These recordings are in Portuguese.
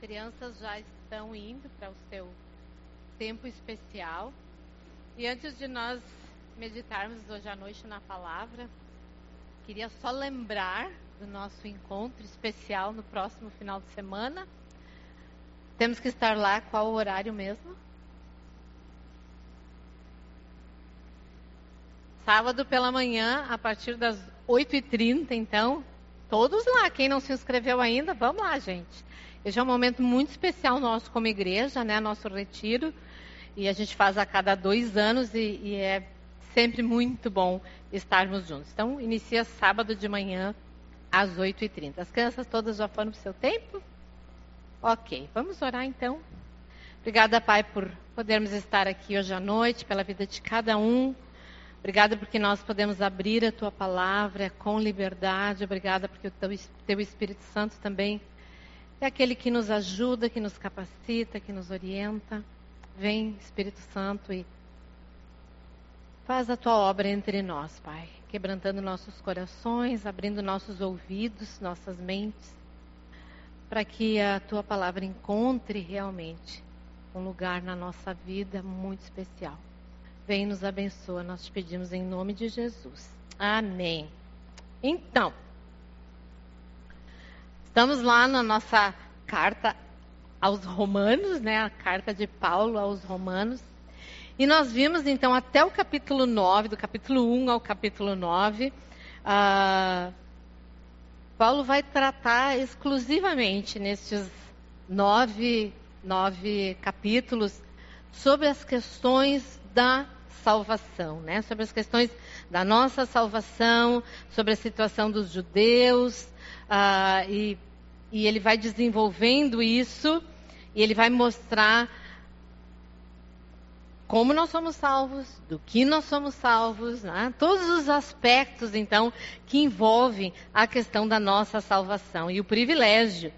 crianças já estão indo para o seu tempo especial. E antes de nós meditarmos hoje à noite na palavra, queria só lembrar do nosso encontro especial no próximo final de semana. Temos que estar lá, qual o horário mesmo? Sábado pela manhã, a partir das 8h30, então, todos lá. Quem não se inscreveu ainda, vamos lá, gente. Esse é um momento muito especial nosso como igreja, né? Nosso retiro. E a gente faz a cada dois anos e, e é sempre muito bom estarmos juntos. Então, inicia sábado de manhã às 8h30. As crianças todas já foram para o seu tempo? Ok, vamos orar então. Obrigada, Pai, por podermos estar aqui hoje à noite, pela vida de cada um. Obrigada porque nós podemos abrir a Tua palavra com liberdade. Obrigada porque o Teu, teu Espírito Santo também é aquele que nos ajuda, que nos capacita, que nos orienta. Vem, Espírito Santo, e faz a tua obra entre nós, Pai, quebrantando nossos corações, abrindo nossos ouvidos, nossas mentes, para que a tua palavra encontre realmente um lugar na nossa vida muito especial. Vem nos abençoa, nós te pedimos em nome de Jesus. Amém. Então, Estamos lá na nossa carta aos Romanos, né? A carta de Paulo aos Romanos. E nós vimos então até o capítulo 9, do capítulo 1 ao capítulo 9, uh, Paulo vai tratar exclusivamente nestes nove, nove capítulos sobre as questões da salvação, né? sobre as questões da nossa salvação, sobre a situação dos judeus, Uh, e, e ele vai desenvolvendo isso e ele vai mostrar como nós somos salvos, do que nós somos salvos, né? todos os aspectos, então, que envolvem a questão da nossa salvação e o privilégio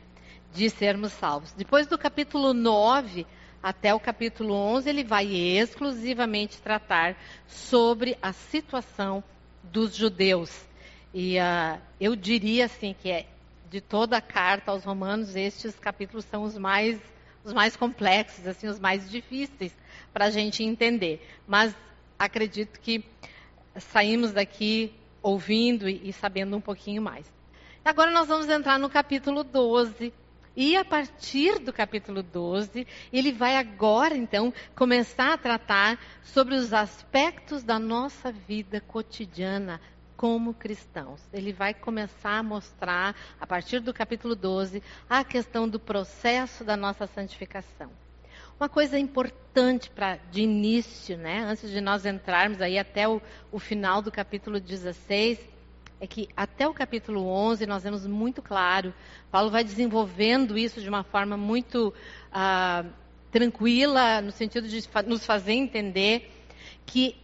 de sermos salvos. Depois do capítulo 9 até o capítulo 11, ele vai exclusivamente tratar sobre a situação dos judeus. E uh, eu diria assim que é, de toda a carta aos Romanos, estes capítulos são os mais, os mais complexos, assim, os mais difíceis para a gente entender. Mas acredito que saímos daqui ouvindo e, e sabendo um pouquinho mais. Agora nós vamos entrar no capítulo 12, e a partir do capítulo 12, ele vai agora, então, começar a tratar sobre os aspectos da nossa vida cotidiana, como cristãos. Ele vai começar a mostrar, a partir do capítulo 12, a questão do processo da nossa santificação. Uma coisa importante para de início, né, antes de nós entrarmos aí até o, o final do capítulo 16, é que até o capítulo 11 nós vemos muito claro, Paulo vai desenvolvendo isso de uma forma muito ah, tranquila, no sentido de nos fazer entender que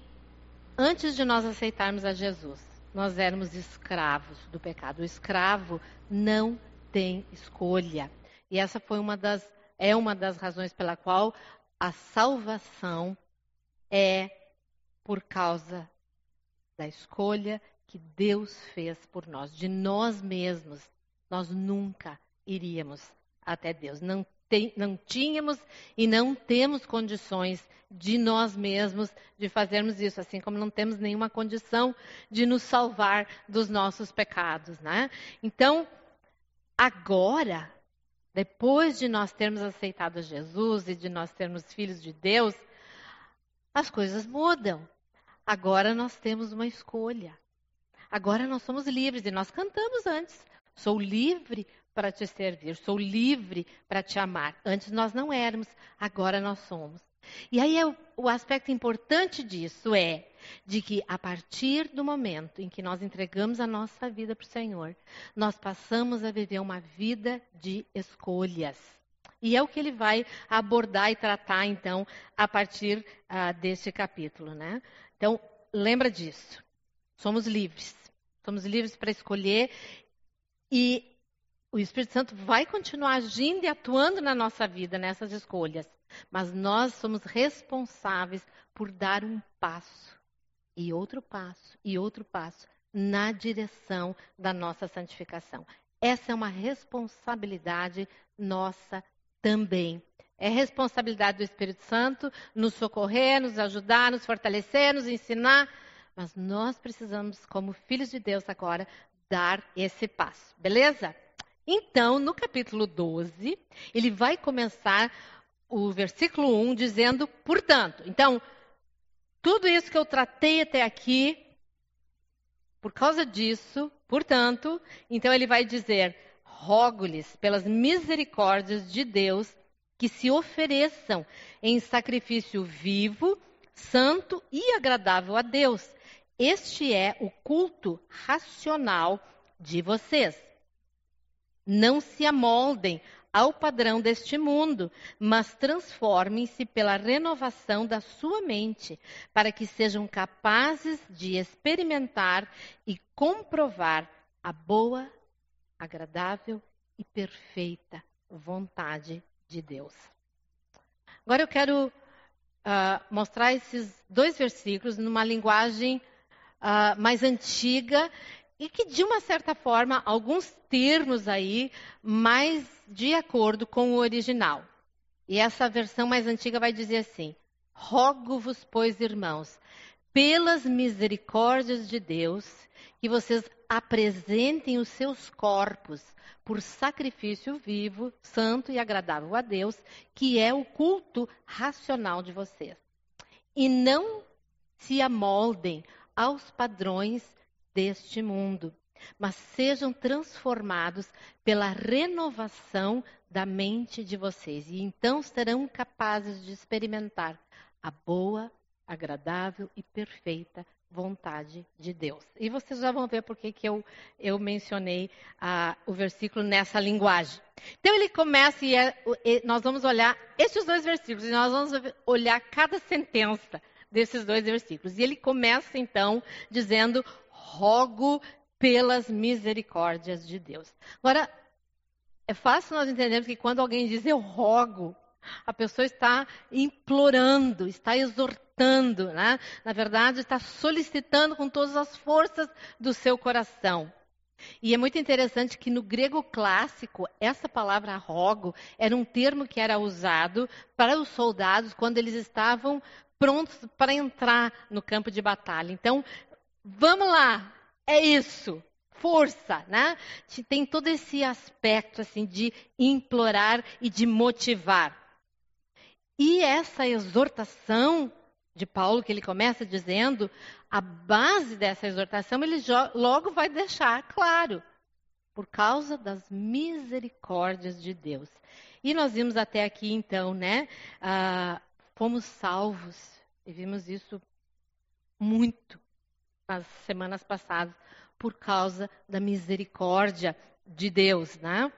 antes de nós aceitarmos a Jesus, nós éramos escravos do pecado. O escravo não tem escolha. E essa foi uma das é uma das razões pela qual a salvação é por causa da escolha que Deus fez por nós, de nós mesmos. Nós nunca iríamos até Deus. Não tem, não tínhamos e não temos condições de nós mesmos de fazermos isso, assim como não temos nenhuma condição de nos salvar dos nossos pecados, né? Então, agora, depois de nós termos aceitado Jesus e de nós sermos filhos de Deus, as coisas mudam. Agora nós temos uma escolha. Agora nós somos livres e nós cantamos antes. Sou livre para te servir, sou livre para te amar. Antes nós não éramos, agora nós somos. E aí é o, o aspecto importante disso é de que a partir do momento em que nós entregamos a nossa vida para o Senhor, nós passamos a viver uma vida de escolhas. E é o que ele vai abordar e tratar, então, a partir uh, deste capítulo. Né? Então, lembra disso. Somos livres. Somos livres para escolher e o Espírito Santo vai continuar agindo e atuando na nossa vida, nessas escolhas. Mas nós somos responsáveis por dar um passo, e outro passo, e outro passo, na direção da nossa santificação. Essa é uma responsabilidade nossa também. É responsabilidade do Espírito Santo nos socorrer, nos ajudar, nos fortalecer, nos ensinar. Mas nós precisamos, como filhos de Deus agora, dar esse passo, beleza? Então, no capítulo 12, ele vai começar o versículo 1 dizendo, portanto. Então, tudo isso que eu tratei até aqui, por causa disso, portanto, então ele vai dizer: rogo-lhes pelas misericórdias de Deus que se ofereçam em sacrifício vivo, santo e agradável a Deus. Este é o culto racional de vocês. Não se amoldem ao padrão deste mundo, mas transformem-se pela renovação da sua mente, para que sejam capazes de experimentar e comprovar a boa, agradável e perfeita vontade de Deus. Agora eu quero uh, mostrar esses dois versículos numa linguagem uh, mais antiga e que, de uma certa forma, alguns termos aí mais de acordo com o original. E essa versão mais antiga vai dizer assim: Rogo-vos, pois, irmãos, pelas misericórdias de Deus, que vocês apresentem os seus corpos por sacrifício vivo, santo e agradável a Deus, que é o culto racional de vocês. E não se amoldem aos padrões deste mundo, mas sejam transformados pela renovação da mente de vocês. E então serão capazes de experimentar a boa, agradável e perfeita vontade de Deus. E vocês já vão ver por que eu, eu mencionei ah, o versículo nessa linguagem. Então ele começa e, é, e nós vamos olhar esses dois versículos e nós vamos olhar cada sentença desses dois versículos. E ele começa então dizendo: rogo pelas misericórdias de Deus. Agora, é fácil nós entendermos que quando alguém diz eu rogo, a pessoa está implorando, está exortando, né? na verdade, está solicitando com todas as forças do seu coração. E é muito interessante que no grego clássico, essa palavra rogo era um termo que era usado para os soldados quando eles estavam prontos para entrar no campo de batalha. Então, vamos lá, é isso força, né? Tem todo esse aspecto assim de implorar e de motivar. E essa exortação de Paulo, que ele começa dizendo, a base dessa exortação, ele logo vai deixar claro, por causa das misericórdias de Deus. E nós vimos até aqui, então, né? Ah, fomos salvos, e vimos isso muito nas semanas passadas, por causa da misericórdia de Deus, né?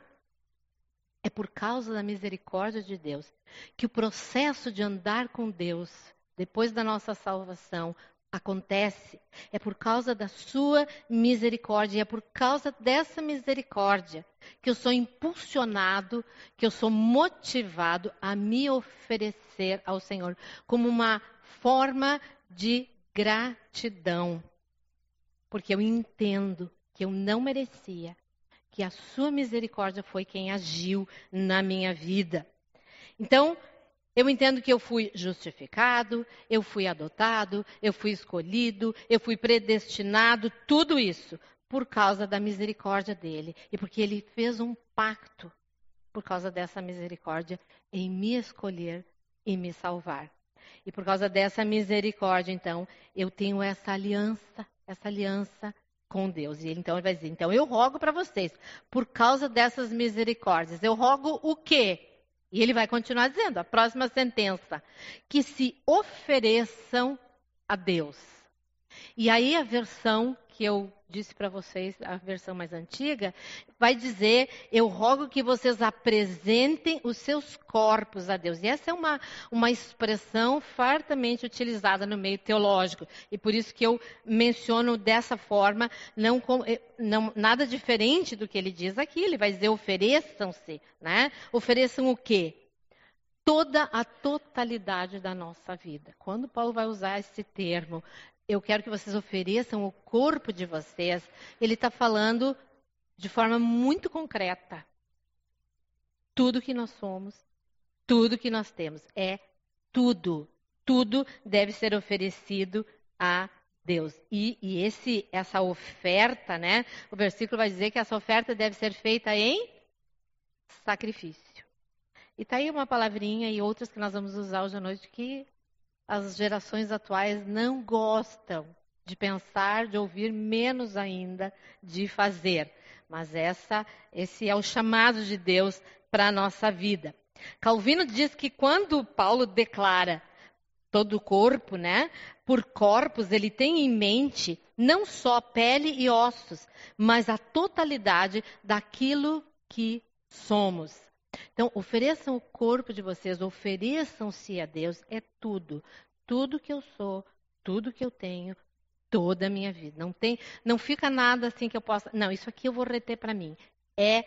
É por causa da misericórdia de Deus que o processo de andar com Deus, depois da nossa salvação, acontece. É por causa da sua misericórdia, é por causa dessa misericórdia que eu sou impulsionado, que eu sou motivado a me oferecer ao Senhor como uma forma de gratidão. Porque eu entendo que eu não merecia, que a sua misericórdia foi quem agiu na minha vida. Então, eu entendo que eu fui justificado, eu fui adotado, eu fui escolhido, eu fui predestinado, tudo isso por causa da misericórdia dele e porque ele fez um pacto por causa dessa misericórdia em me escolher e me salvar. E por causa dessa misericórdia, então, eu tenho essa aliança, essa aliança com Deus. E ele, então ele vai dizer: então eu rogo para vocês, por causa dessas misericórdias, eu rogo o quê? E ele vai continuar dizendo, a próxima sentença, que se ofereçam a Deus. E aí a versão que eu disse para vocês, a versão mais antiga, vai dizer: Eu rogo que vocês apresentem os seus corpos a Deus. E essa é uma, uma expressão fartamente utilizada no meio teológico. E por isso que eu menciono dessa forma, não, eh, não nada diferente do que ele diz aqui. Ele vai dizer: ofereçam-se. Né? Ofereçam o quê? toda a totalidade da nossa vida. Quando Paulo vai usar esse termo, eu quero que vocês ofereçam o corpo de vocês. Ele está falando de forma muito concreta. Tudo que nós somos, tudo que nós temos. É tudo. Tudo deve ser oferecido a Deus. E, e esse, essa oferta, né? O versículo vai dizer que essa oferta deve ser feita em sacrifício. E tá aí uma palavrinha e outras que nós vamos usar hoje à noite que as gerações atuais não gostam de pensar, de ouvir, menos ainda de fazer. Mas essa, esse é o chamado de Deus para a nossa vida. Calvino diz que quando Paulo declara todo o corpo, né? Por corpos, ele tem em mente não só pele e ossos, mas a totalidade daquilo que somos. Então, ofereçam o corpo de vocês, ofereçam-se a Deus, é tudo. Tudo que eu sou, tudo que eu tenho, toda a minha vida. Não tem, não fica nada assim que eu possa, não, isso aqui eu vou reter para mim. É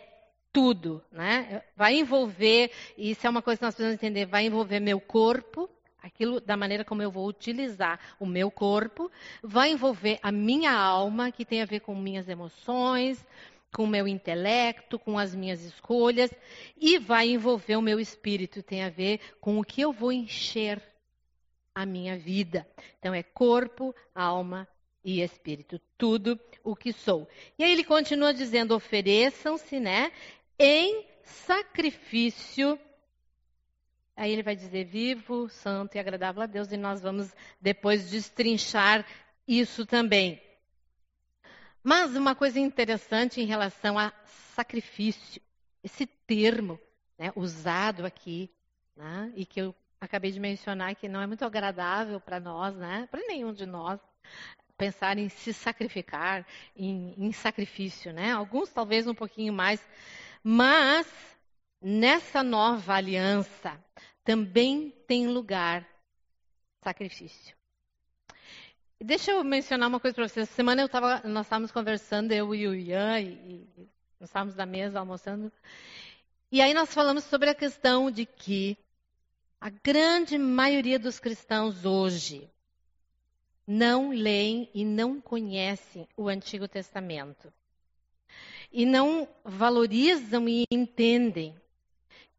tudo, né? Vai envolver, isso é uma coisa que nós precisamos entender, vai envolver meu corpo, aquilo da maneira como eu vou utilizar o meu corpo, vai envolver a minha alma, que tem a ver com minhas emoções, com o meu intelecto, com as minhas escolhas, e vai envolver o meu espírito, tem a ver com o que eu vou encher a minha vida. Então é corpo, alma e espírito, tudo o que sou. E aí ele continua dizendo: ofereçam-se, né, em sacrifício Aí ele vai dizer vivo, santo e agradável a Deus, e nós vamos depois destrinchar isso também. Mas uma coisa interessante em relação a sacrifício, esse termo né, usado aqui, né, e que eu acabei de mencionar que não é muito agradável para nós, né, para nenhum de nós, pensar em se sacrificar, em, em sacrifício, né? Alguns talvez um pouquinho mais, mas nessa nova aliança também tem lugar sacrifício. Deixa eu mencionar uma coisa para vocês. Essa semana tava, nós estávamos conversando, eu e o Ian, e, e nós estávamos na mesa almoçando. E aí nós falamos sobre a questão de que a grande maioria dos cristãos hoje não leem e não conhecem o Antigo Testamento. E não valorizam e entendem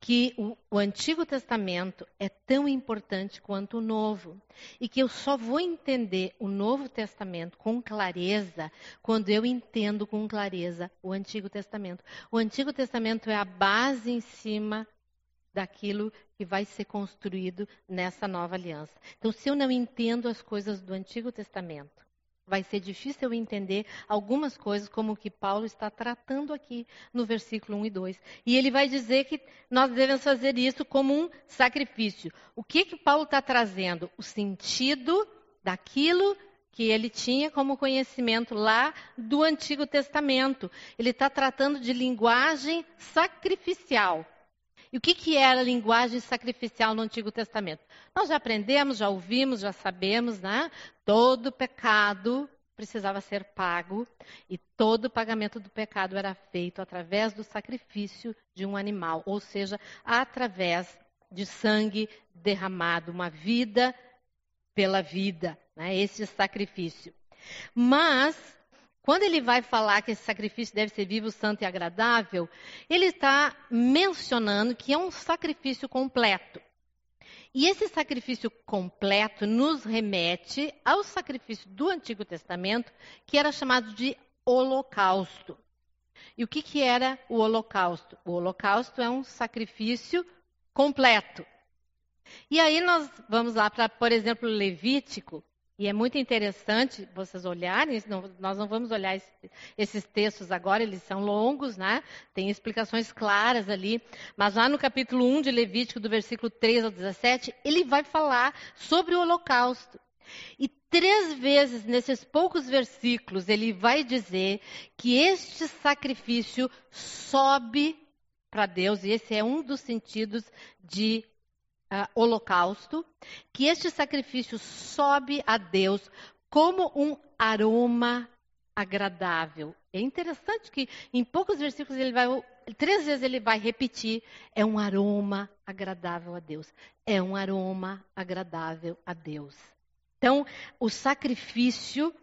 que o, o, Antigo Testamento é tão importante quanto o Novo. E que eu só vou entender o Novo Testamento com clareza quando eu entendo com clareza o Antigo Testamento. O Antigo Testamento é a base em cima daquilo que vai ser construído nessa nova aliança. Então, se eu não entendo as coisas do Antigo Testamento, vai ser difícil eu entender algumas coisas, como o que Paulo está tratando aqui no versículo 1 e 2. E ele vai dizer que nós devemos fazer isso como um sacrifício. O que, que Paulo está trazendo? O sentido daquilo que ele tinha como conhecimento lá do Antigo Testamento. Ele está tratando de linguagem sacrificial. E o que, que era a linguagem sacrificial no Antigo Testamento? Nós já aprendemos, já ouvimos, já sabemos, né? Todo pecado precisava ser pago e todo pagamento do pecado era feito através do sacrifício de um animal, ou seja, através de sangue derramado, uma vida pela vida, né? esse sacrifício. Mas quando ele vai falar que esse sacrifício deve ser vivo, santo e agradável, ele está mencionando que é um sacrifício completo. E esse sacrifício completo nos remete ao sacrifício do Antigo Testamento, que era chamado de holocausto. E o que, que era o holocausto? O holocausto é um sacrifício completo. E aí nós vamos lá para, por exemplo, Levítico, e é muito interessante vocês olharem, nós não vamos olhar esses textos agora, eles são longos, né? Tem explicações claras ali. Mas lá no capítulo 1 de Levítico, do versículo 3 ao 17, ele vai falar sobre o holocausto. E três vezes nesses poucos versículos ele vai dizer que este sacrifício sobe para Deus, e esse é um dos sentidos de uh, holocausto, que este sacrifício sobe a Deus como um aroma agradável. É interessante que em poucos versículos ele vai, três vezes ele vai repetir, é um aroma agradável a Deus. É um aroma agradável a Deus. Então, o sacrifício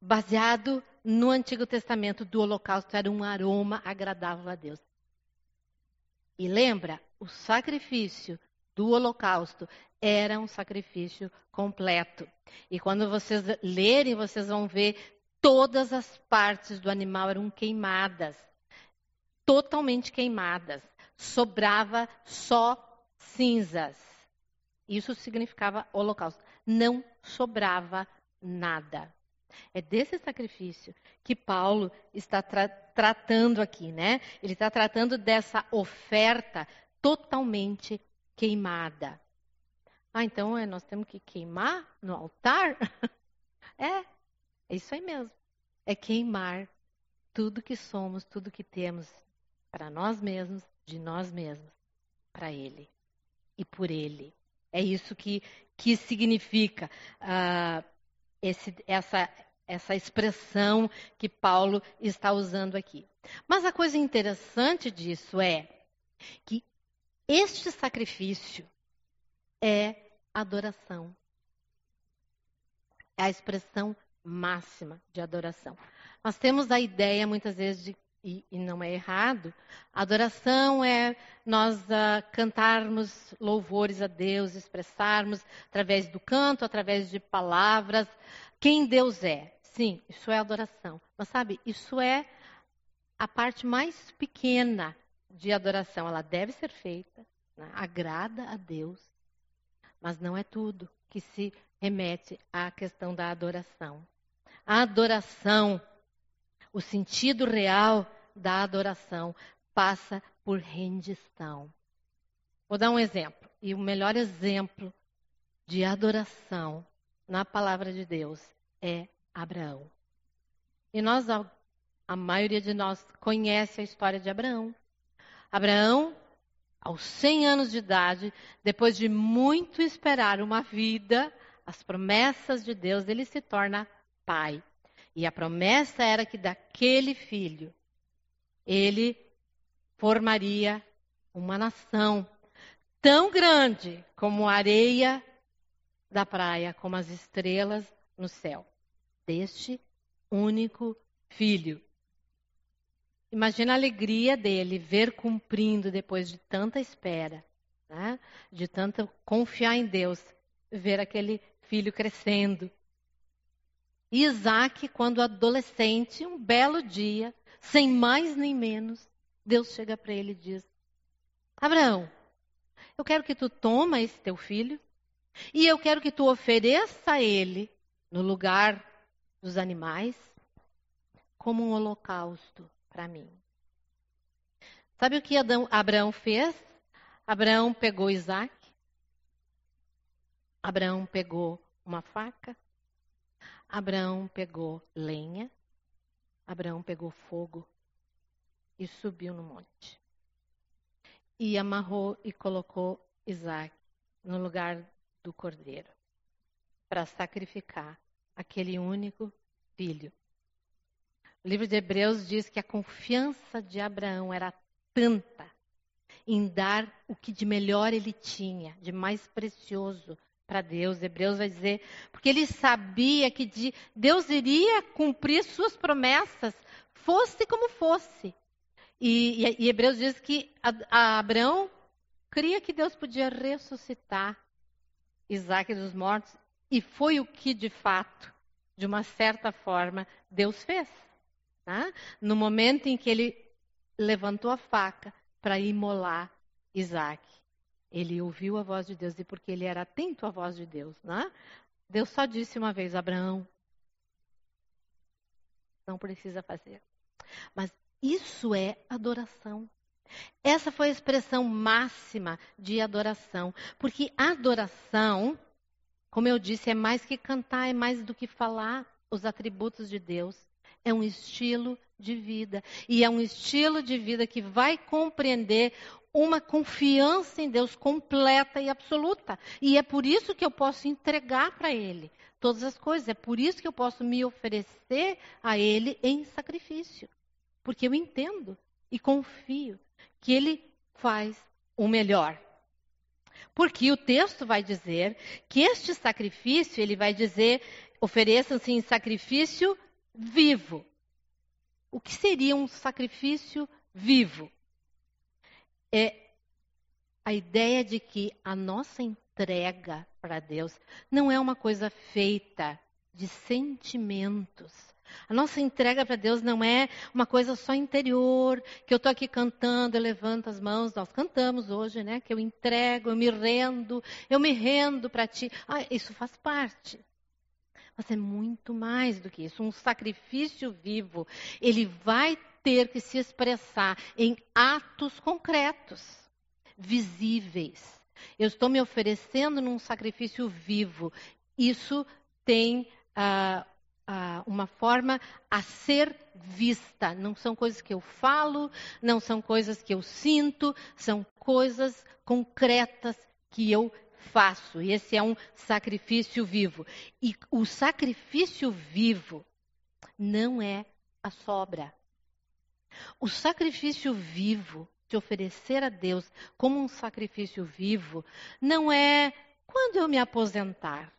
baseado no Antigo Testamento do holocausto era um aroma agradável a Deus. E lembra, o sacrifício do holocausto era um sacrifício completo. E quando vocês lerem, vocês vão ver todas as partes do animal eram queimadas, totalmente queimadas. Sobrava só cinzas. Isso significava holocausto. Não sobrava nada. É desse sacrifício que Paulo está tra tratando aqui, né? Ele está tratando dessa oferta totalmente queimada. Ah, então é, nós temos que queimar no altar? é, é isso aí mesmo. É queimar tudo que somos, tudo que temos para nós mesmos, de nós mesmos, para Ele e por Ele. É isso que, que significa uh, esse, essa, essa expressão que Paulo está usando aqui. Mas a coisa interessante disso é que este sacrifício é adoração. É a expressão máxima de adoração. Nós temos a ideia, muitas vezes, de, e, e não é errado, adoração é nós uh, cantarmos louvores a Deus, expressarmos através do canto, através de palavras, quem Deus é. Sim, isso é adoração. Mas sabe, isso é a parte mais pequena de adoração. Ela deve ser feita, né? agrada a Deus, mas não é tudo que se remete à questão da adoração. A adoração, o sentido real da adoração, passa por rendição. Vou dar um exemplo. E o melhor exemplo de adoração na palavra de Deus é Abraão. E nós, a maioria de nós conhece a história de Abraão. Abraão, aos 100 anos de idade, depois de muito esperar uma vida, as promessas de Deus, ele se torna pai. E a promessa era que daquele filho ele formaria uma nação tão grande como a areia da praia, como as estrelas no céu. Deste único filho. Imagina a alegria dele ver cumprindo depois de tanta espera, né? de tanto confiar em Deus, ver aquele filho crescendo. E Isaac, quando adolescente, um belo dia, sem mais nem menos, Deus chega para ele e diz: Abraão, eu quero que tu toma esse teu filho e eu quero que tu ofereça a ele no lugar dos animais como um holocausto para mim. Sabe o que Adão, Abraão fez? Abraão pegou Isaac. Abraão pegou uma faca. Abraão pegou lenha. Abraão pegou fogo e subiu no monte. E amarrou e colocou Isaac no lugar do cordeiro para sacrificar aquele único filho o livro de Hebreus diz que a confiança de Abraão era tanta em dar o que de melhor ele tinha, de mais precioso para Deus. Hebreus vai dizer, porque ele sabia que de, Deus iria cumprir suas promessas, fosse como fosse. E, e, e Hebreus diz que a, a Abraão cria que Deus podia ressuscitar Isaac dos mortos, e foi o que de fato, de uma certa forma, Deus fez. Tá? No momento em que ele levantou a faca para imolar Isaac, ele ouviu a voz de Deus e porque ele era atento à voz de Deus, né? Deus só disse uma vez: Abraão, não precisa fazer. Mas isso é adoração. Essa foi a expressão máxima de adoração, porque adoração, como eu disse, é mais que cantar, é mais do que falar os atributos de Deus é um estilo de vida. E é um estilo de vida que vai compreender uma confiança em Deus completa e absoluta. E é por isso que eu posso entregar para Ele todas as coisas. É por isso que eu posso me oferecer a Ele em sacrifício. Porque eu entendo e confio que Ele faz o melhor. Porque o texto vai dizer que este sacrifício, ele vai dizer, ofereçam-se em sacrifício vivo. O que seria um sacrifício vivo? É a ideia de que a nossa entrega para Deus não é uma coisa feita de sentimentos. A nossa entrega para Deus não é uma coisa só interior, que eu estou aqui cantando, eu levanto as mãos, nós cantamos hoje, né? Que eu entrego, eu me rendo, eu me rendo para Ti. Ah, isso faz parte. Mas é muito mais do que isso. Um sacrifício vivo, ele vai ter que se expressar em atos concretos, visíveis. Eu estou me oferecendo num sacrifício vivo. Isso tem ah, ah, uma forma a ser vista. Não são coisas que eu falo, não são coisas que eu sinto, são coisas concretas que eu faço. E esse é um sacrifício vivo. E o sacrifício vivo não é a sobra. O sacrifício vivo, de oferecer a Deus como um sacrifício vivo, não é quando eu me aposentar.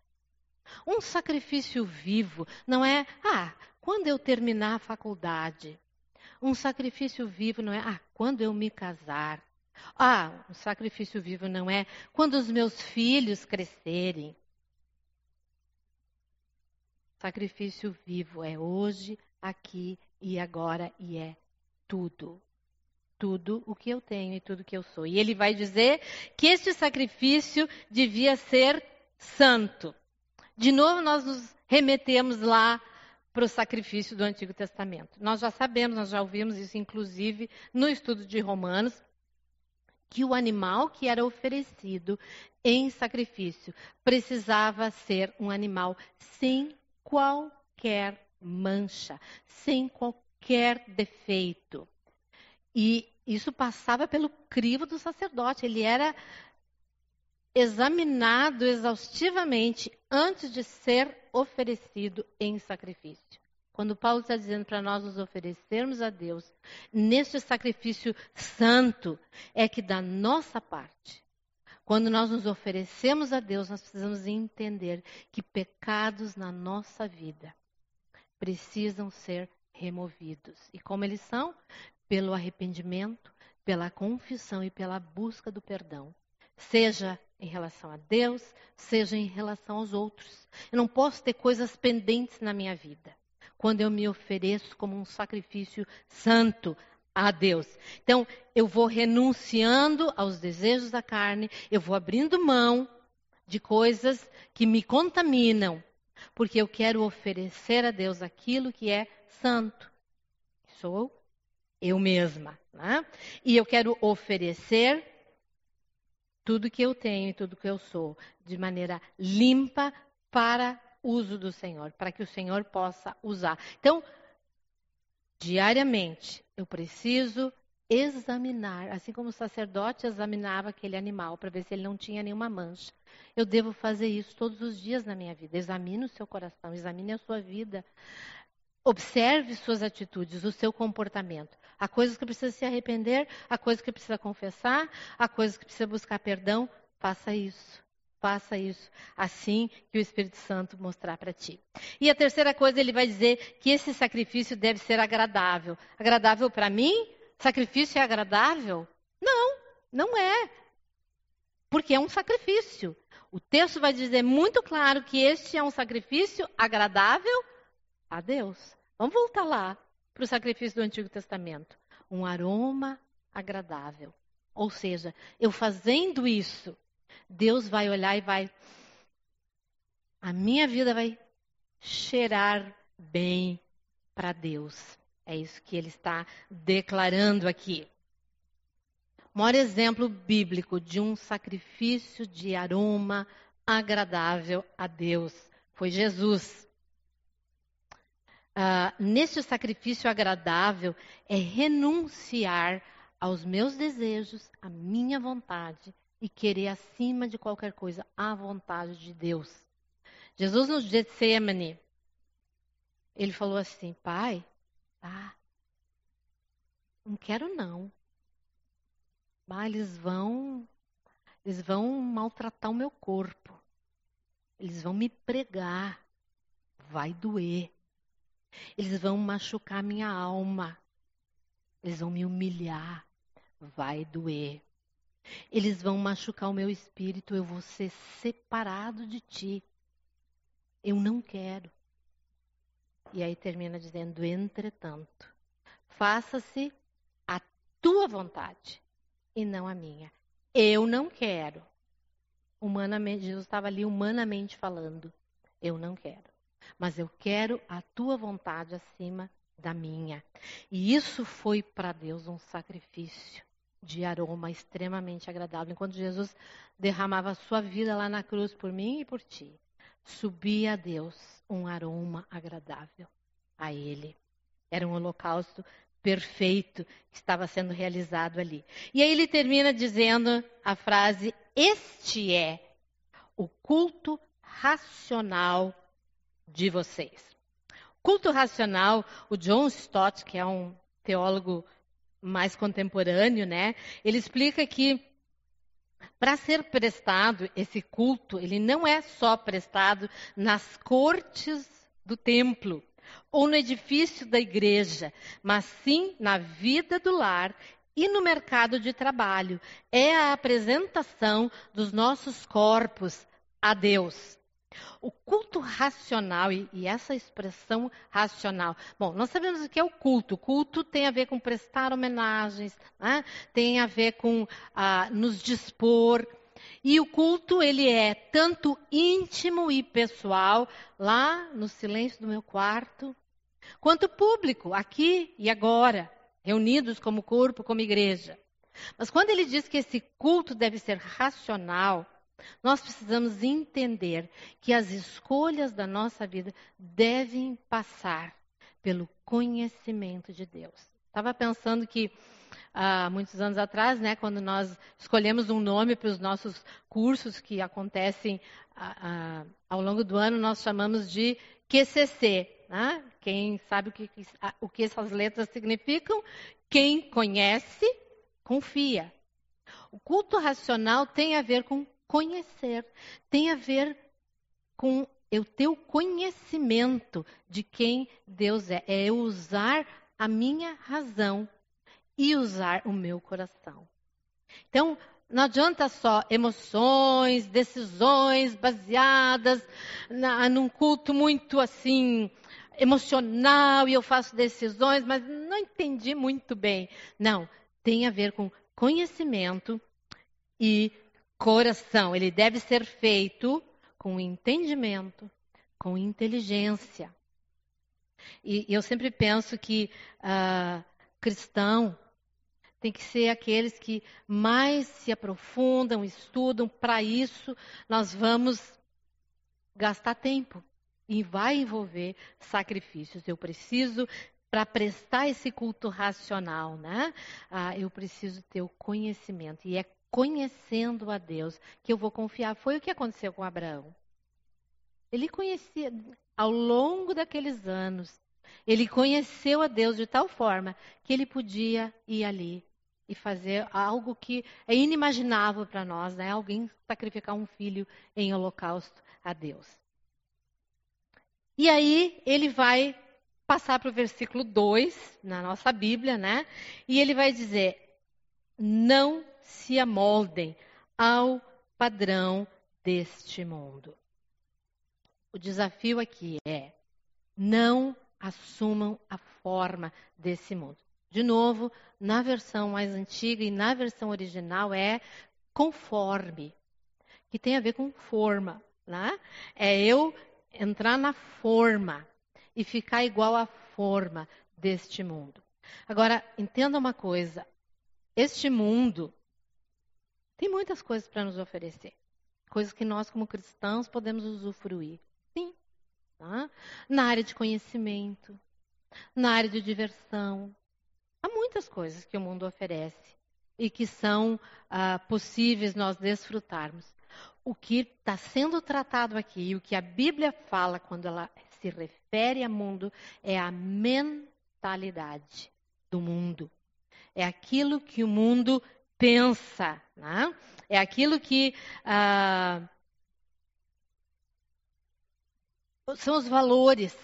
Um sacrifício vivo não é, ah, quando eu terminar a faculdade. Um sacrifício vivo não é, ah, quando eu me casar. Ah, um sacrifício vivo não é quando os meus filhos crescerem. Sacrifício vivo é hoje, aqui e agora e é tudo. Tudo o que eu tenho e tudo o que eu sou. E ele vai dizer que este sacrifício devia ser santo. De novo, nós nos remetemos lá para o sacrifício do Antigo Testamento. Nós já sabemos, nós já ouvimos isso, inclusive, no estudo de Romanos, que o animal que era oferecido em sacrifício precisava ser um animal sem qualquer mancha, sem qualquer defeito. E isso passava pelo crivo do sacerdote. Ele era examinado exaustivamente antes de ser oferecido em sacrifício. Quando Paulo está dizendo para nós nos oferecermos a Deus neste sacrifício santo, é que da nossa parte, quando nós nos oferecemos a Deus, nós precisamos entender que pecados na nossa vida precisam ser removidos. E como eles são? Pelo arrependimento, pela confissão e pela busca do perdão. Seja em relação a Deus, seja em relação aos outros. Eu não posso ter coisas pendentes na minha vida quando eu me ofereço como um sacrifício santo a Deus. Então, eu vou renunciando aos desejos da carne, eu vou abrindo mão de coisas que me contaminam, porque eu quero oferecer a Deus aquilo que é santo. Sou eu mesma. Né? E eu quero oferecer tudo que eu tenho e tudo que eu sou de maneira limpa para uso do Senhor, para que o Senhor possa usar. Então, diariamente, eu preciso examinar, assim como o sacerdote examinava aquele animal para ver se ele não tinha nenhuma mancha. Eu devo fazer isso todos os dias na minha vida. Examine o seu coração, examine a sua vida. Observe suas atitudes, o seu comportamento. Há coisas que precisa se arrepender, há coisas que precisa confessar, há coisas que precisa buscar perdão. Faça isso. Faça isso assim que o Espírito Santo mostrar para ti. E a terceira coisa, ele vai dizer que esse sacrifício deve ser agradável. Agradável para mim? Sacrifício é agradável? Não, não é. Porque é um sacrifício. O texto vai dizer muito claro que este é um sacrifício agradável a Deus. Vamos voltar lá para o sacrifício do Antigo Testamento. Um aroma agradável. Ou seja, eu fazendo isso, Deus vai olhar e vai. A minha vida vai cheirar bem para Deus. É isso que ele está declarando aqui. O maior exemplo bíblico de um sacrifício de aroma agradável a Deus foi Jesus. Uh, sacrifício agradável é renunciar aos meus desejos, à minha vontade e querer acima de qualquer coisa a vontade de Deus. Jesus no Getsemane, ele falou assim, pai, ah, não quero não. Mas eles vão, eles vão maltratar o meu corpo. Eles vão me pregar. Vai doer. Eles vão machucar minha alma. Eles vão me humilhar. Vai doer. Eles vão machucar o meu espírito, eu vou ser separado de ti. Eu não quero. E aí termina dizendo: entretanto, faça-se a tua vontade e não a minha. Eu não quero. Humanamente, Jesus estava ali humanamente falando. Eu não quero. Mas eu quero a tua vontade acima da minha. E isso foi para Deus um sacrifício de aroma extremamente agradável. Enquanto Jesus derramava a sua vida lá na cruz por mim e por ti, subia a Deus um aroma agradável a Ele. Era um holocausto perfeito que estava sendo realizado ali. E aí ele termina dizendo a frase: Este é o culto racional de vocês. Culto racional, o John Stott, que é um teólogo mais contemporâneo, né? Ele explica que para ser prestado esse culto, ele não é só prestado nas cortes do templo ou no edifício da igreja, mas sim na vida do lar e no mercado de trabalho. É a apresentação dos nossos corpos a Deus. O culto racional, e, e, essa expressão racional. Bom, nós sabemos o que é o culto. O culto tem a ver com prestar homenagens, né? tem a ver com ah, nos dispor. E o culto, ele é tanto íntimo e pessoal, lá no silêncio do meu quarto, quanto público, aqui e agora, reunidos como corpo, como igreja. Mas quando ele diz que esse culto deve ser racional, nós precisamos entender que as escolhas da nossa vida devem passar pelo conhecimento de Deus. Estava pensando que há muitos anos atrás, né, quando nós escolhemos um nome para os nossos cursos que acontecem ao longo do ano, nós chamamos de QCC. Né? Quem sabe o que, o que essas letras significam? Quem conhece, confia. O culto racional tem a ver com conhecer, tem a ver com o conhecimento de quem Deus é. É eu usar a minha razão e usar o meu coração. Então, não adianta só emoções, decisões baseadas na, num culto muito assim emocional e eu faço decisões, mas não entendi muito bem. Não, tem a ver com conhecimento e coração. Ele deve ser feito com entendimento, com inteligência. E, eu sempre penso que uh, cristão tem que ser aqueles que mais se aprofundam, estudam. Para isso, nós vamos gastar tempo e vai envolver sacrifícios. Eu preciso para prestar esse culto racional, né? Ah, eu preciso ter o conhecimento. E é conhecendo a Deus, que eu vou confiar. Foi o que aconteceu com Abraão. Ele conhecia, ao longo daqueles anos, ele conheceu a Deus de tal forma que ele podia ir ali e fazer algo que é inimaginável para nós, né? Alguém sacrificar um filho em holocausto a Deus. E aí ele vai passar para o versículo 2 na nossa Bíblia, né? E ele vai dizer: Não se amoldem ao padrão deste mundo. O desafio aqui é: não assumam a forma desse mundo. De novo, na versão mais antiga e na versão original é conforme, que tem a ver com forma. Né? É eu entrar na forma e ficar igual à forma deste mundo. Agora, entenda uma coisa: este mundo tem muitas coisas para nos oferecer. Coisas que nós, como cristãos, podemos usufruir. Sim. Tá? Na área de conhecimento, na área de diversão. Há muitas coisas que o mundo oferece e que são ah, possíveis nós desfrutarmos. O que está sendo tratado aqui, o que a Bíblia fala quando ela se refere a mundo, é a mentalidade do mundo. É aquilo que o mundo pensa. Né? É aquilo que ah, são os valores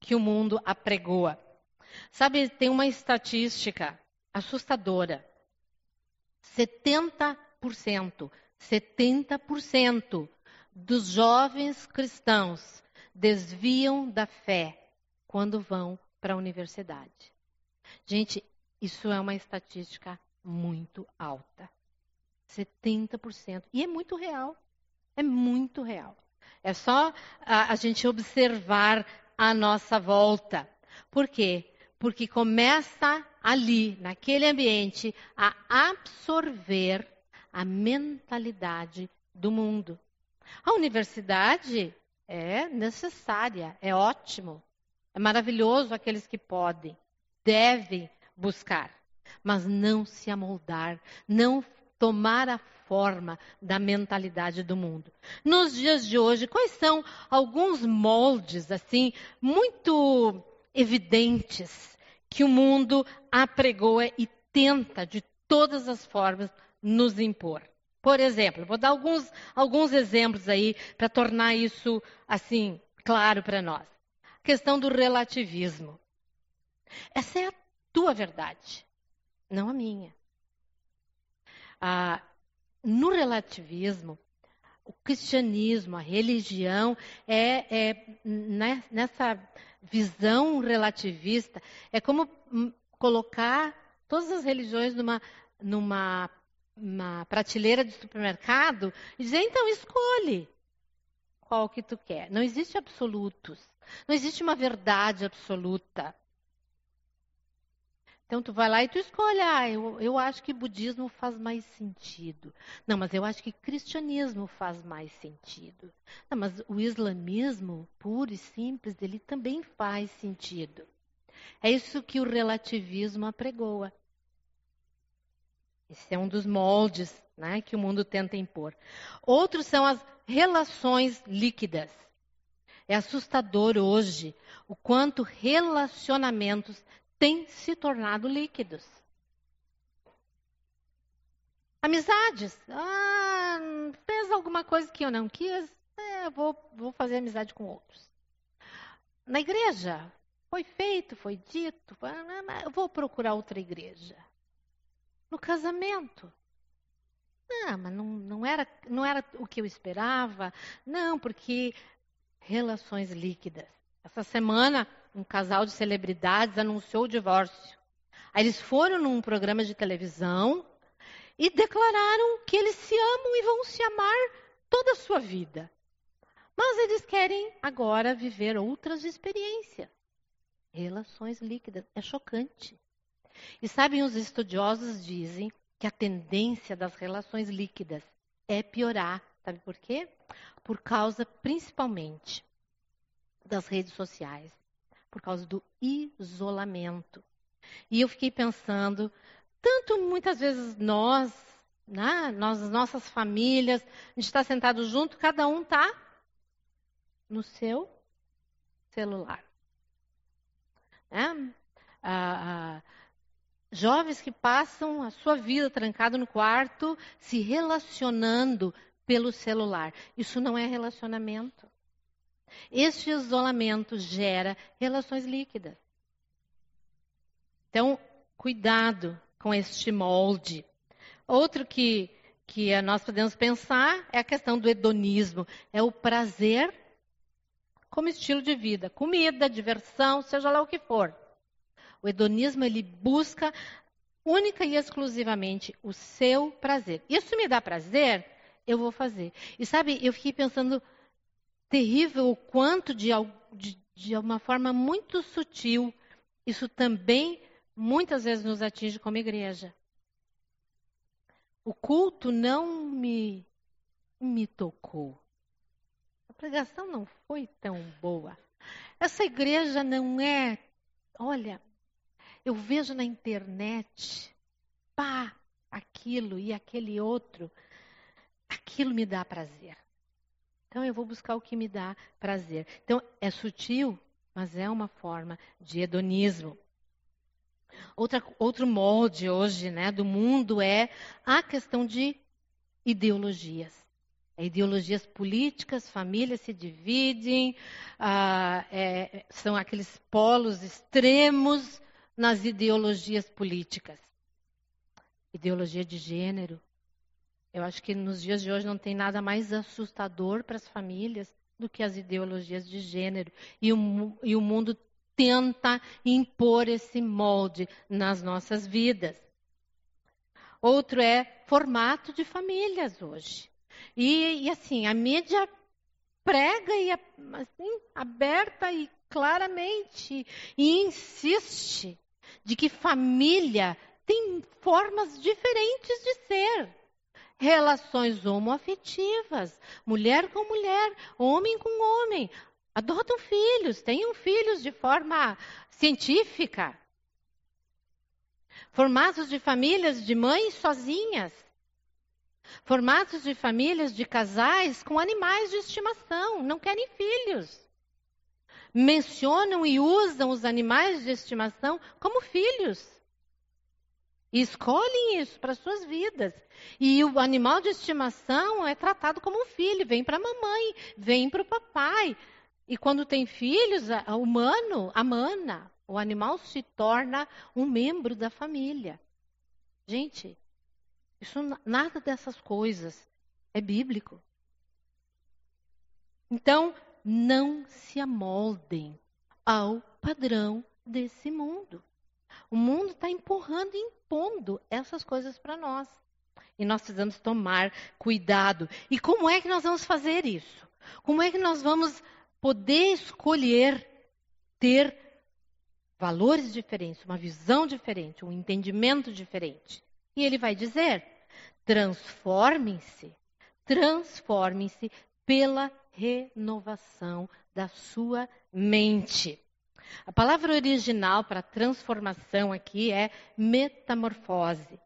que o mundo apregoa. Sabe, tem uma estatística assustadora. 70 70% dos jovens cristãos desviam da fé quando vão para a universidade. Gente, isso é uma estatística muito alta. 70%. E é muito real. É muito real. É só a, a gente observar a nossa volta. Por quê? Porque começa ali, naquele ambiente, a absorver a mentalidade do mundo. A universidade é necessária, é ótimo, é maravilhoso aqueles que podem, devem buscar, mas não se amoldar, não tomar a forma da mentalidade do mundo. Nos dias de hoje, quais são alguns moldes assim muito evidentes que o mundo apregoa e tenta de todas as formas nos impor? Por exemplo, vou dar alguns, alguns exemplos aí para tornar isso assim claro para nós. A questão do relativismo. Essa é a tua verdade, não a minha. Ah, no relativismo, o cristianismo, a religião, é, é né, nessa visão relativista, é como hum, colocar todas as religiões numa, numa prateleira de supermercado e dizer, então escolhe qual que tu quer. Não existe absolutos. Não existe uma verdade absoluta. Então tu vai lá e tu escolhe, ah, eu, eu acho que budismo faz mais sentido. Não, mas eu acho que cristianismo faz mais sentido. Não, mas o islamismo, puro e simples, ele também faz sentido. É isso que o relativismo apregoa. Esse é um dos moldes né, que o mundo tenta impor. Outros são as relações líquidas. É assustador hoje o quanto relacionamentos têm se tornado líquidos. Amizades. Ah, fez alguma coisa que eu não quis, é, vou, vou fazer amizade com outros. Na igreja, foi feito, foi dito, foi, eu vou procurar outra igreja. No casamento. Não, mas não, não, era, não era o que eu esperava. Não, porque relações líquidas. Essa semana, um casal de celebridades anunciou o divórcio. Aí eles foram num programa de televisão e declararam que eles se amam e vão se amar toda a sua vida. Mas eles querem agora viver outras experiências. Relações líquidas. É chocante. E sabem, os estudiosos dizem que a tendência das relações líquidas é piorar. Sabe por quê? Por causa, principalmente, das redes sociais por causa do isolamento. E eu fiquei pensando, tanto muitas vezes nós, né, nós, nossas famílias, a gente está sentado junto, cada um está no seu celular. Né? Ah, jovens que passam a sua vida trancado no quarto, se relacionando pelo celular. Isso não é relacionamento. Este isolamento gera relações líquidas. Então, cuidado com este molde. Outro que, que nós podemos pensar é a questão do hedonismo. É o prazer como estilo de vida. Comida, diversão, seja lá o que for. O hedonismo, ele busca única e exclusivamente o seu prazer. Isso me dá prazer, eu vou fazer. E sabe, eu fiquei pensando terrível o quanto, de, de, de uma forma muito sutil, isso também muitas vezes nos atinge como igreja. O culto não me, me tocou. A pregação não foi tão boa. Essa igreja não é. Olha, eu vejo na internet, pá, aquilo e aquele outro. Aquilo me dá prazer. Então eu vou buscar o que me dá prazer. Então é sutil, mas é uma forma de hedonismo. Outra, outro molde hoje né, do mundo é a questão de ideologias. É, ideologias políticas, famílias se dividem, ah, é, são aqueles polos extremos nas ideologias políticas. Ideologia de gênero, Eu acho que nos dias de hoje não tem nada mais assustador para as famílias do que as ideologias de gênero. E o, e o mundo tenta impor esse molde nas nossas vidas. Outro é formato de famílias hoje. E, e assim, a mídia prega e assim, aberta e claramente e insiste de que família tem formas diferentes de ser. Relações homoafetivas, mulher com mulher, homem com homem. Adotam filhos, tenham filhos de forma científica. Formatos de famílias de mães sozinhas. Formatos de famílias de casais com animais de estimação, não querem filhos. Mencionam e usam os animais de estimação como filhos. E escolhem isso para suas vidas. E o animal de estimação é tratado como um filho, vem para a mamãe, vem para o papai. E quando tem filhos, o humano, a mana, o animal se torna um membro da família. Gente, isso nada dessas coisas é bíblico. Então, não se amoldem ao padrão desse mundo. O mundo está empurrando e impondo essas coisas para nós. E nós precisamos tomar cuidado. E como é que nós vamos fazer isso? Como é que nós vamos poder escolher ter valores diferentes, uma visão diferente, um entendimento diferente? E ele vai dizer: transformem-se, transformem-se pela renovação da sua mente. A palavra original para transformação aqui é metamorfose.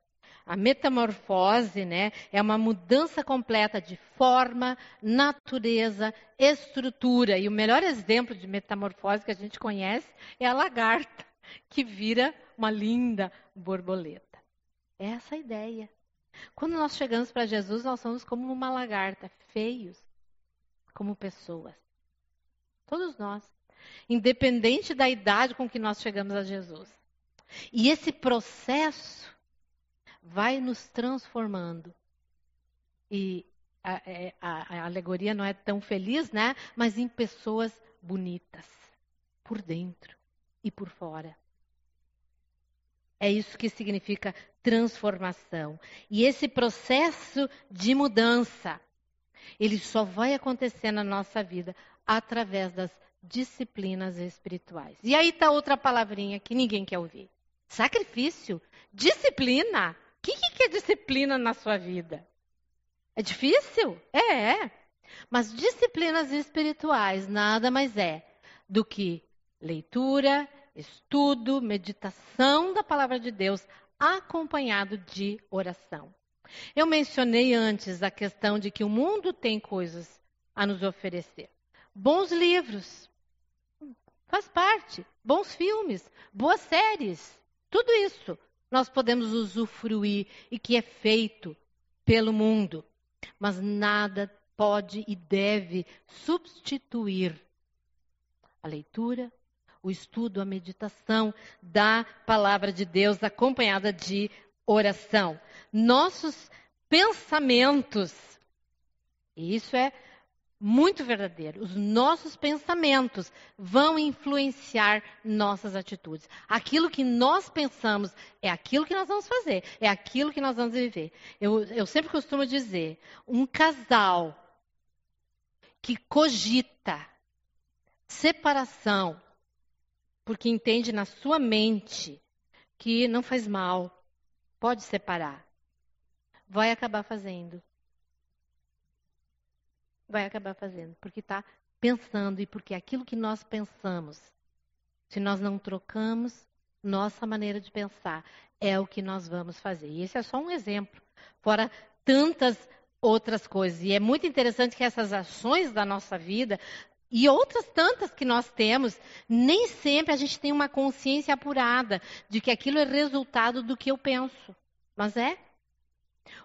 A metamorfose né, é uma mudança completa de forma, natureza, estrutura. E o melhor exemplo de metamorfose que a gente conhece é a lagarta, que vira uma linda borboleta. É essa a ideia. Quando nós chegamos para Jesus, nós somos como uma lagarta, feios como pessoas. Todos nós independente da idade com que nós chegamos a Jesus. E esse processo vai nos transformando. E a, é, a, a, alegoria não é tão feliz, né? Mas em pessoas bonitas, por dentro e por fora. É isso que significa transformação. E esse processo de mudança, ele só vai acontecer na nossa vida através das disciplinas espirituais. E aí está outra palavrinha que ninguém quer ouvir: sacrifício, disciplina. O que, que é disciplina na sua vida? É difícil? É, é. Mas disciplinas espirituais nada mais é do que leitura, estudo, meditação da palavra de Deus, acompanhado de oração. Eu mencionei antes a questão de que o mundo tem coisas a nos oferecer. Bons livros, Faz parte. Bons filmes, boas séries, tudo isso nós podemos usufruir e que é feito pelo mundo. Mas nada pode e deve substituir a leitura, o estudo, a meditação da palavra de Deus acompanhada de oração. Nossos pensamentos, e isso é muito verdadeiro. Os nossos pensamentos vão influenciar nossas atitudes. Aquilo que nós pensamos é aquilo que nós vamos fazer, é aquilo que nós vamos viver. Eu, eu sempre costumo dizer: um casal que cogita separação, porque entende na sua mente que não faz mal, pode separar, vai acabar fazendo vai acabar fazendo, porque está pensando e porque aquilo que nós pensamos, se nós não trocamos nossa maneira de pensar, é o que nós vamos fazer. E esse é só um exemplo, fora tantas outras coisas. E é muito interessante que essas ações da nossa vida e outras tantas que nós temos, nem sempre a gente tem uma consciência apurada de que aquilo é resultado do que eu penso. Mas é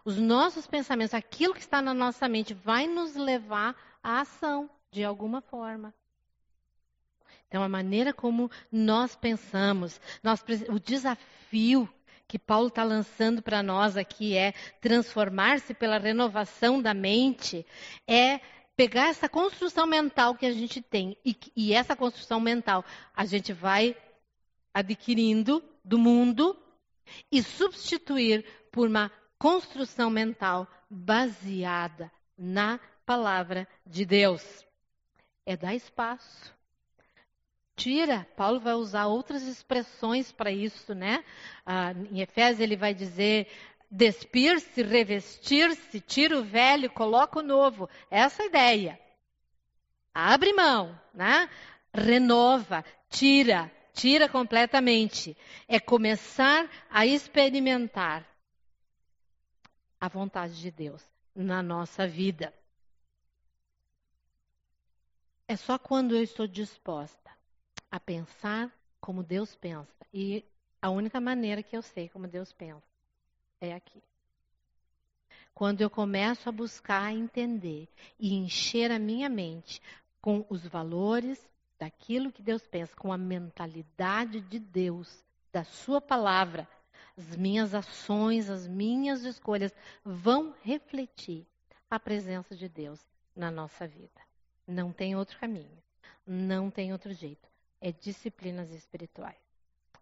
os nossos pensamentos, aquilo que está na nossa mente, vai nos levar à ação de alguma forma. Então, a maneira como nós pensamos, nós, o desafio que Paulo está lançando para nós aqui é transformar-se pela renovação da mente, é pegar essa construção mental que a gente tem e, e essa construção mental a gente vai adquirindo do mundo e substituir por uma construção mental baseada na palavra de Deus. É dar espaço. Tira, Paulo vai usar outras expressões para isso, né? Ah, em Efésios ele vai dizer despir-se, revestir-se, tira o velho, coloca o novo. Essa é a ideia. Abre mão, né? Renova, tira, tira completamente. É começar a experimentar a vontade de Deus na nossa vida. É só quando eu estou disposta a pensar como Deus pensa. E a única maneira que eu sei como Deus pensa é aqui. Quando eu começo a buscar entender e encher a minha mente com os valores daquilo que Deus pensa, com a mentalidade de Deus, da Sua palavra, as minhas ações, as minhas escolhas vão refletir a presença de Deus na nossa vida. Não tem outro caminho, não tem outro jeito. É disciplinas espirituais.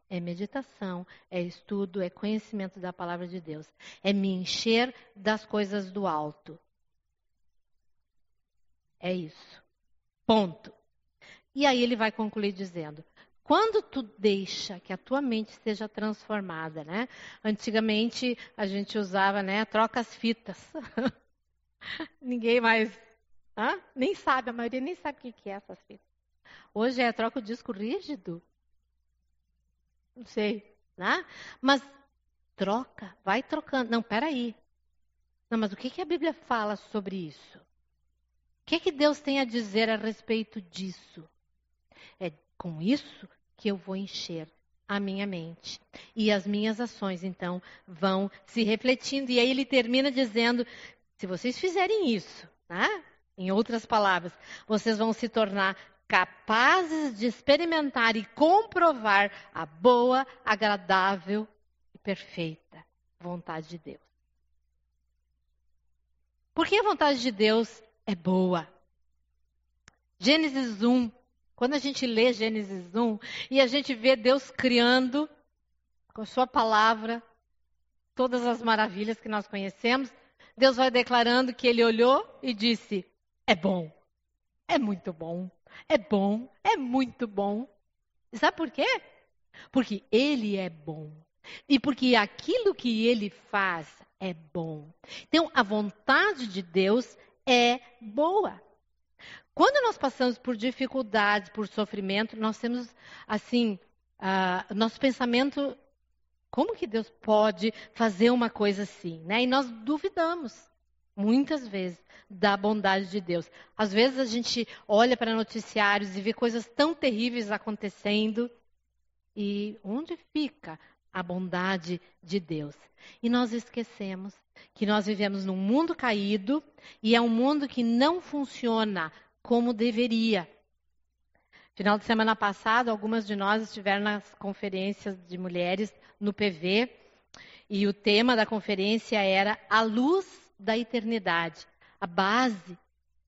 É meditação, é estudo, é conhecimento da palavra de Deus. É me encher das coisas do alto. É isso. Ponto. E aí ele vai concluir dizendo: quando tu deixa que a tua mente seja transformada, né? Antigamente a gente usava, né? Troca as fitas. Ninguém mais, hã? nem sabe, a maioria nem sabe o que é essas fitas. Hoje é troca o disco rígido. Não sei, né? Mas troca, vai trocando. Não, peraí. Não, mas o que, que a Bíblia fala sobre isso? O que, que Deus tem a dizer a respeito disso? É com isso que eu vou encher a minha mente. E as minhas ações, então, vão se refletindo. E aí ele termina dizendo: se vocês fizerem isso, né? em outras palavras, vocês vão se tornar capazes de experimentar e comprovar a boa, agradável e perfeita vontade de Deus. Porque a vontade de Deus é boa. Gênesis 1, quando a gente lê Gênesis 1 e a gente vê Deus criando com a sua palavra todas as maravilhas que nós conhecemos, Deus vai declarando que ele olhou e disse: É bom, é muito bom. É bom, é muito bom. E sabe por quê? Porque ele é bom. E porque aquilo que ele faz é bom. Então, a vontade de Deus é boa. Quando nós passamos por dificuldades, por sofrimento, nós temos, assim, uh, nosso pensamento, como que Deus pode fazer uma coisa assim? Né? E nós duvidamos muitas vezes, da bondade de Deus. Às vezes a gente olha para noticiários e vê coisas tão terríveis acontecendo. E onde fica a bondade de Deus? E nós esquecemos que nós vivemos num mundo caído e é um mundo que não funciona como deveria. Final de semana passado, algumas de nós estiveram nas conferências de mulheres no PV e o tema da conferência era A Luz da eternidade. A base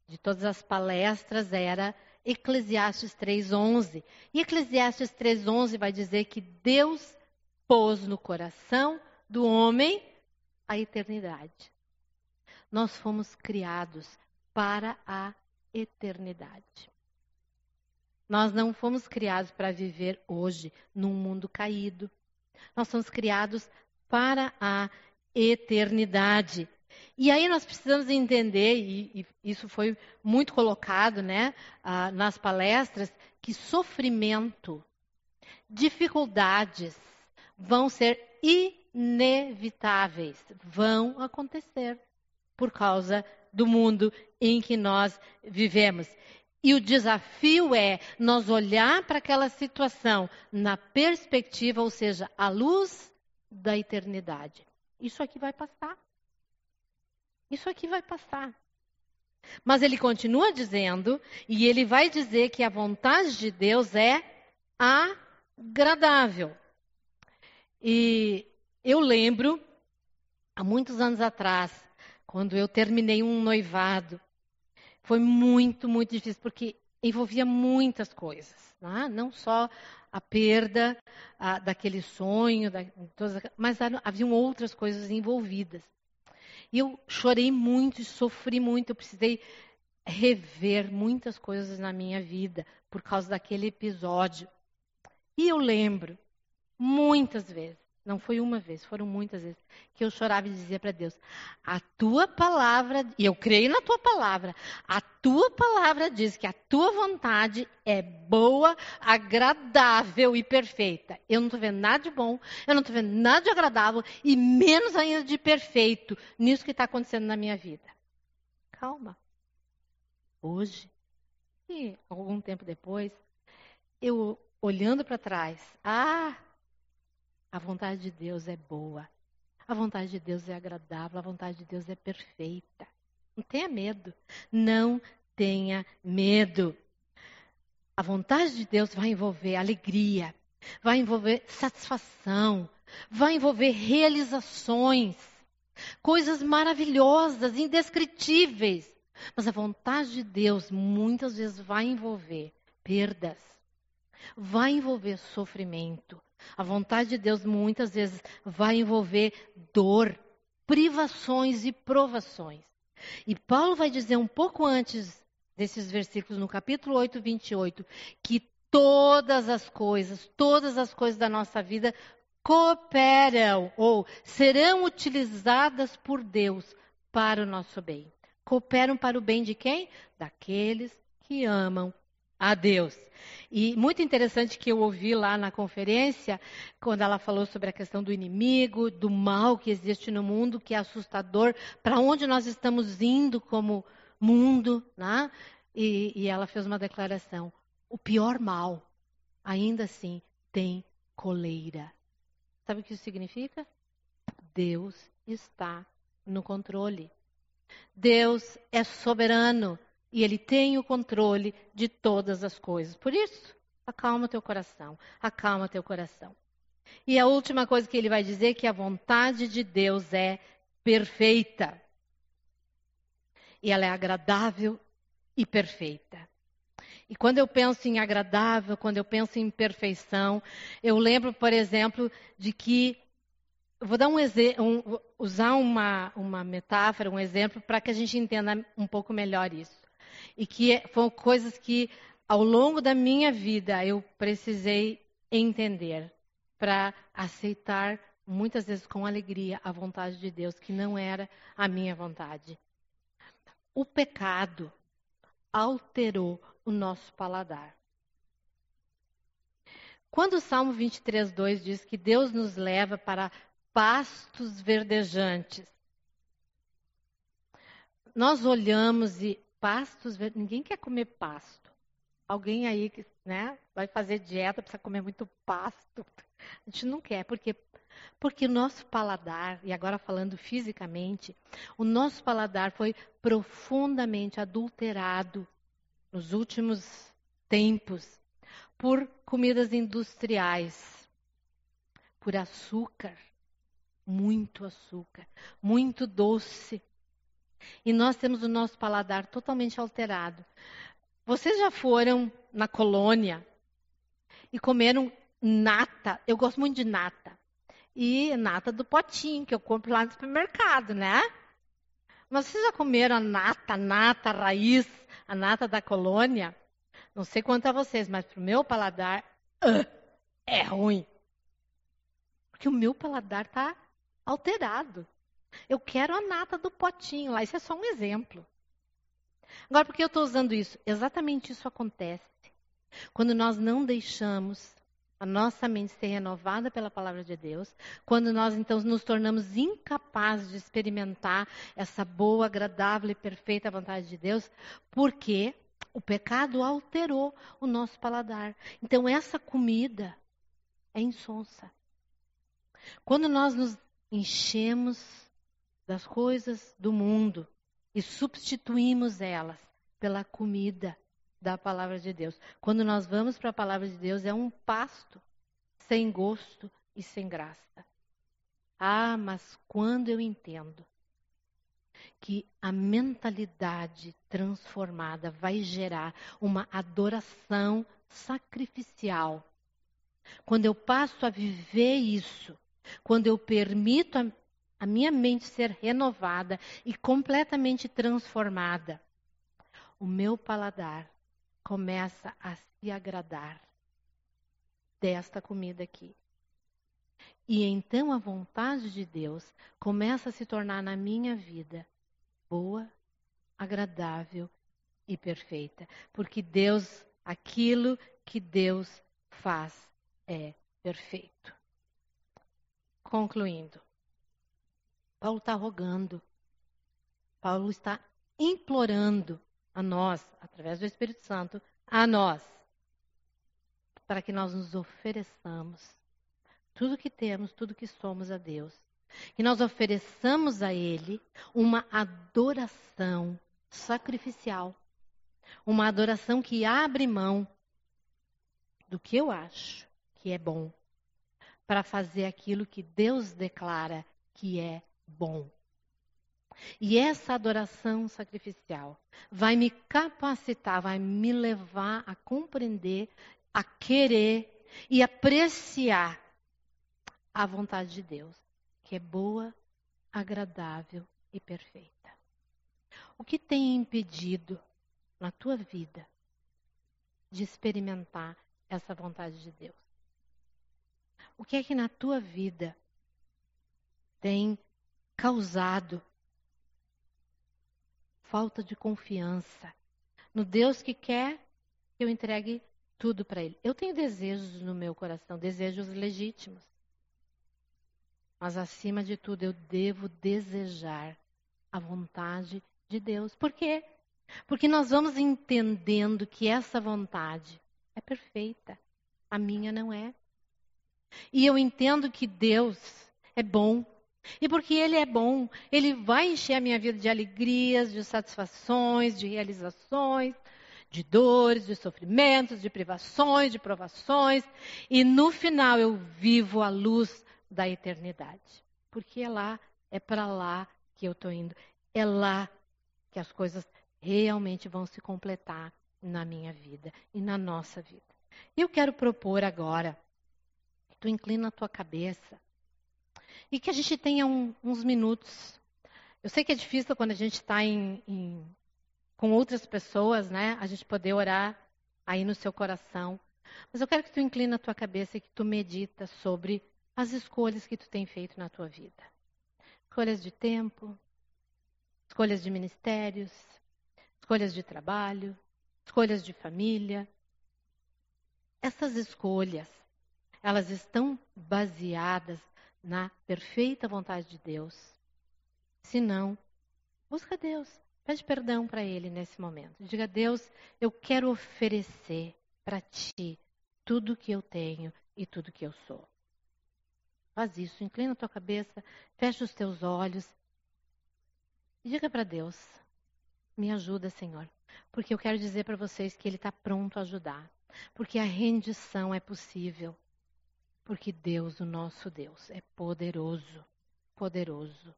de todas as palestras era Eclesiastes 3:11. E Eclesiastes 3:11 vai dizer que Deus pôs no coração do homem a eternidade. Nós fomos criados para a eternidade. Nós não fomos criados para viver hoje num mundo caído. Nós somos criados para a eternidade. E aí nós precisamos entender, e, e isso foi muito colocado né, ah, nas palestras, que sofrimento, dificuldades vão ser inevitáveis, vão acontecer por causa do mundo em que nós vivemos. E o desafio é nós olhar para aquela situação na perspectiva, ou seja, à luz da eternidade. Isso aqui vai passar. Isso aqui vai passar. Mas ele continua dizendo, e ele vai dizer que a vontade de Deus é agradável. E Eu lembro, há muitos anos atrás, quando eu terminei um noivado, foi muito, muito difícil, porque envolvia muitas coisas. Né? Não só a perda a, daquele sonho, da, todas, mas haviam outras coisas envolvidas. E eu chorei muito sofri muito. Eu precisei rever muitas coisas na minha vida por causa daquele episódio. E eu lembro, muitas vezes, não foi uma vez, foram muitas vezes, que eu chorava e dizia para Deus: A tua palavra, e eu creio na tua palavra, a tua palavra diz que a tua vontade é boa, agradável e perfeita. Eu não estou vendo nada de bom, eu não estou vendo nada de agradável e menos ainda de perfeito nisso que está acontecendo na minha vida. Calma. Hoje, e algum tempo depois, eu olhando para trás, ah, a vontade de Deus é boa. A vontade de Deus é agradável. A vontade de Deus é perfeita. Não tenha medo. Não tenha medo. A vontade de Deus vai envolver alegria, vai envolver satisfação, vai envolver realizações, coisas maravilhosas, indescritíveis. Mas a vontade de Deus muitas vezes vai envolver perdas, vai envolver sofrimento, a vontade de Deus muitas vezes vai envolver dor, privações e provações. E Paulo vai dizer um pouco antes desses versículos, no capítulo 8, 28, que todas as coisas, todas as coisas da nossa vida cooperam ou serão utilizadas por Deus para o nosso bem. Cooperam para o bem de quem? Daqueles que amam a Deus. E muito interessante que eu ouvi lá na conferência, quando ela falou sobre a questão do inimigo, do mal que existe no mundo, que é assustador, para onde nós estamos indo como mundo, né? E, e ela fez uma declaração: o pior mal, ainda assim, tem coleira. Sabe o que isso significa? Deus está no controle. Deus é soberano e Ele tem o controle de todas as coisas. Por isso, acalma teu coração, acalma teu coração. E a última coisa que ele vai dizer é que a vontade de Deus é perfeita. E ela é agradável e perfeita. E quando eu penso em agradável, quando eu penso em perfeição, eu lembro, por exemplo, de que vou dar um, um usar uma, uma metáfora, um exemplo, para que a gente entenda um pouco melhor isso e que foram coisas que ao longo da minha vida eu precisei entender para aceitar muitas vezes com alegria a vontade de Deus, que não era a minha vontade. O pecado alterou o nosso paladar. Quando o Salmo 23, 2 diz que Deus nos leva para pastos verdejantes, nós olhamos e pastos. Ninguém quer comer pasto. Alguém aí que né, vai fazer dieta precisa comer muito pasto. A gente não quer, porque porque o nosso paladar, e agora falando fisicamente, o nosso paladar foi profundamente adulterado nos últimos tempos por comidas industriais, por açúcar, muito açúcar, muito doce, e nós temos o nosso paladar totalmente alterado. Vocês já foram na colônia e comeram nata? Eu gosto muito de nata. E nata do potinho, que eu compro lá no supermercado, né? Mas vocês já comeram a nata, nata raiz, a nata da colônia? Não sei quanto a vocês, mas para o meu paladar, uh, é ruim. Porque o meu paladar está alterado. Eu quero a nata do potinho lá. Isso é só um exemplo. Agora, por que eu estou usando isso? Exatamente isso acontece. Quando nós não deixamos a nossa mente ser renovada pela palavra de Deus, quando nós então nos tornamos incapazes de experimentar essa boa, agradável e perfeita vontade de Deus, porque o pecado alterou o nosso paladar. Então, essa comida é insonsa. Quando nós nos enchemos das coisas do mundo e substituímos elas pela comida da palavra de Deus. Quando nós vamos para a palavra de Deus, é um pasto sem gosto e sem graça. Ah, mas quando eu entendo que a mentalidade transformada vai gerar uma adoração sacrificial. Quando eu passo a viver isso, quando eu permito a, a minha mente ser renovada e completamente transformada, o meu paladar começa a se agradar desta comida aqui. E então a vontade de Deus começa a se tornar na minha vida boa, agradável e perfeita. Porque Deus, aquilo que Deus faz é perfeito. Concluindo, Paulo está rogando, Paulo está implorando a nós, através do Espírito Santo, a nós, para que nós nos ofereçamos tudo que temos, tudo que somos a Deus. E nós ofereçamos a Ele uma adoração sacrificial. Uma adoração que abre mão do que eu acho que é bom, para fazer aquilo que Deus declara que é bom. E essa adoração sacrificial vai me capacitar, vai me levar a compreender, a querer e apreciar a vontade de Deus, que é boa, agradável e perfeita. O que tem impedido na tua vida de experimentar essa vontade de Deus? O que é que na tua vida tem causado falta de confiança no Deus que quer que eu entregue tudo para Ele? Eu tenho desejos no meu coração, desejos legítimos. Mas acima de tudo, eu devo desejar a vontade de Deus. Por quê? Porque nós vamos entendendo que essa vontade é perfeita. A minha não é. E eu entendo que Deus é bom. E porque Ele é bom, Ele vai encher a minha vida de alegrias, de satisfações, de realizações, de dores, de sofrimentos, de privações, de provações. E no final eu vivo a luz da eternidade. Porque é lá, é para lá que eu estou indo. É lá que as coisas realmente vão se completar na minha vida e na nossa vida. Eu quero propor agora tu inclina a tua cabeça e que a gente tenha um, uns minutos. Eu sei que é difícil quando a gente está com outras pessoas, né? A gente poder orar aí no seu coração. Mas eu quero que tu inclina a tua cabeça e que tu medita sobre as escolhas que tu tem feito na tua vida. Escolhas de tempo, escolhas de ministérios, escolhas de trabalho, escolhas de família. Essas escolhas, elas estão baseadas na perfeita vontade de Deus. Se não, busca Deus. Pede perdão para Ele nesse momento. Diga, Deus, eu quero oferecer para Ti tudo que eu tenho e tudo que eu sou. Faz isso, inclina a tua cabeça, fecha os teus olhos e diga para Deus: me ajuda, Senhor, porque eu quero dizer para vocês que Ele está pronto a ajudar, porque a rendição é possível, porque Deus, o nosso Deus, é poderoso, poderoso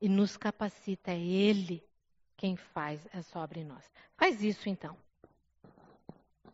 e nos capacita, é Ele quem faz essa obra em nós. Faz isso então.